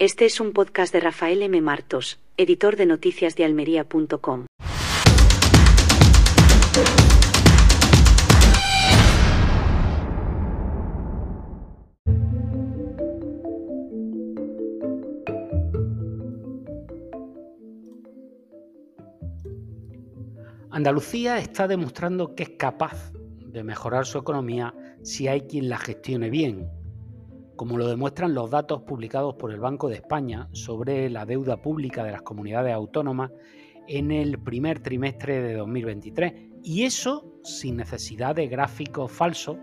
Este es un podcast de Rafael M. Martos, editor de noticias de almería.com. Andalucía está demostrando que es capaz de mejorar su economía si hay quien la gestione bien, como lo demuestran los datos publicados por el Banco de España sobre la deuda pública de las comunidades autónomas en el primer trimestre de 2023. Y eso sin necesidad de gráficos falsos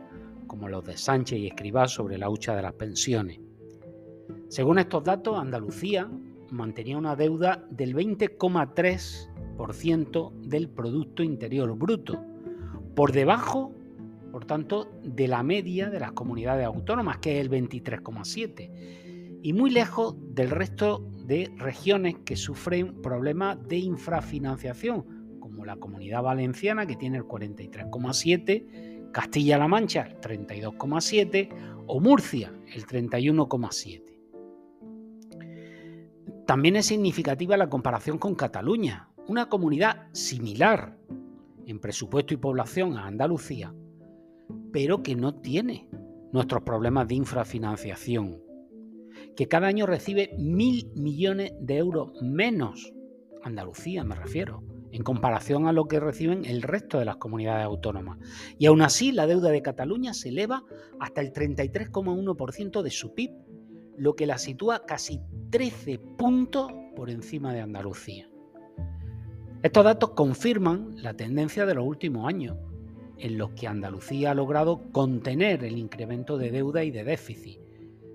como los de Sánchez y Escribá sobre la hucha de las pensiones. Según estos datos, Andalucía mantenía una deuda del 20,3% del Producto Interior Bruto, por debajo, por tanto, de la media de las comunidades autónomas, que es el 23,7, y muy lejos del resto de regiones que sufren problemas de infrafinanciación, como la Comunidad Valenciana, que tiene el 43,7, Castilla-La Mancha, el 32,7, o Murcia, el 31,7. También es significativa la comparación con Cataluña, una comunidad similar en presupuesto y población a Andalucía, pero que no tiene nuestros problemas de infrafinanciación, que cada año recibe mil millones de euros menos, Andalucía me refiero, en comparación a lo que reciben el resto de las comunidades autónomas. Y aún así la deuda de Cataluña se eleva hasta el 33,1% de su PIB, lo que la sitúa casi 13 puntos por encima de Andalucía. Estos datos confirman la tendencia de los últimos años, en los que Andalucía ha logrado contener el incremento de deuda y de déficit,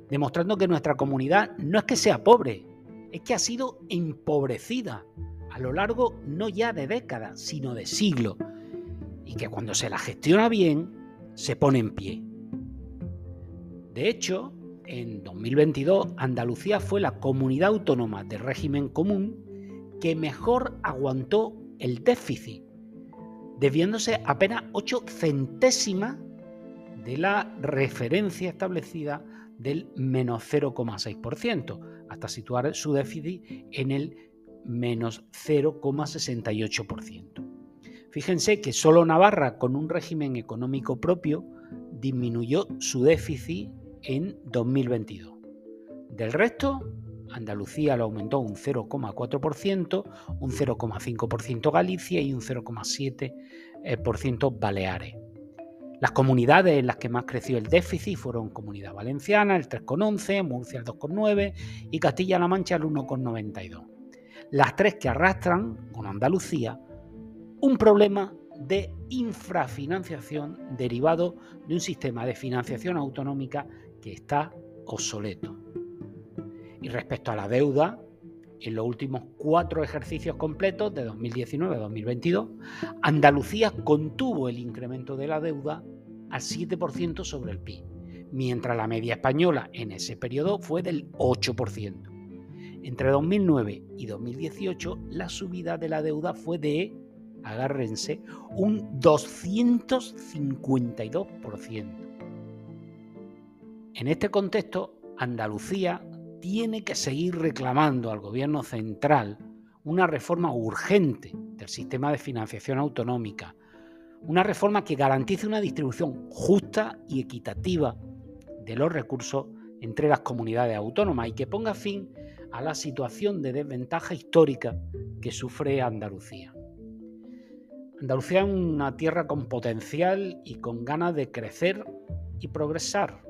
demostrando que nuestra comunidad no es que sea pobre, es que ha sido empobrecida a lo largo no ya de décadas, sino de siglos, y que cuando se la gestiona bien, se pone en pie. De hecho, en 2022 Andalucía fue la comunidad autónoma de régimen común que mejor aguantó el déficit, desviándose apenas 8 centésimas de la referencia establecida del menos 0,6%, hasta situar su déficit en el menos 0,68%. Fíjense que solo Navarra, con un régimen económico propio, disminuyó su déficit en 2022. Del resto, Andalucía lo aumentó un 0,4%, un 0,5% Galicia y un 0,7% Baleares. Las comunidades en las que más creció el déficit fueron Comunidad Valenciana, el 3,11, Murcia el 2,9 y Castilla-La Mancha el 1,92. Las tres que arrastran, con Andalucía, un problema de infrafinanciación derivado de un sistema de financiación autonómica que está obsoleto. Y respecto a la deuda, en los últimos cuatro ejercicios completos de 2019 2022, Andalucía contuvo el incremento de la deuda al 7% sobre el PIB, mientras la media española en ese periodo fue del 8%. Entre 2009 y 2018, la subida de la deuda fue de, agárrense, un 252%. En este contexto, Andalucía tiene que seguir reclamando al gobierno central una reforma urgente del sistema de financiación autonómica, una reforma que garantice una distribución justa y equitativa de los recursos entre las comunidades autónomas y que ponga fin a la situación de desventaja histórica que sufre Andalucía. Andalucía es una tierra con potencial y con ganas de crecer y progresar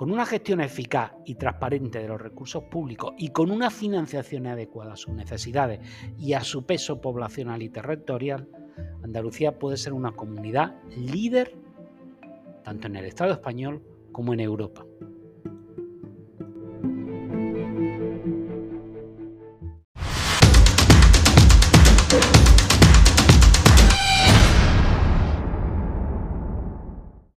con una gestión eficaz y transparente de los recursos públicos y con una financiación adecuada a sus necesidades y a su peso poblacional y territorial, Andalucía puede ser una comunidad líder tanto en el Estado español como en Europa.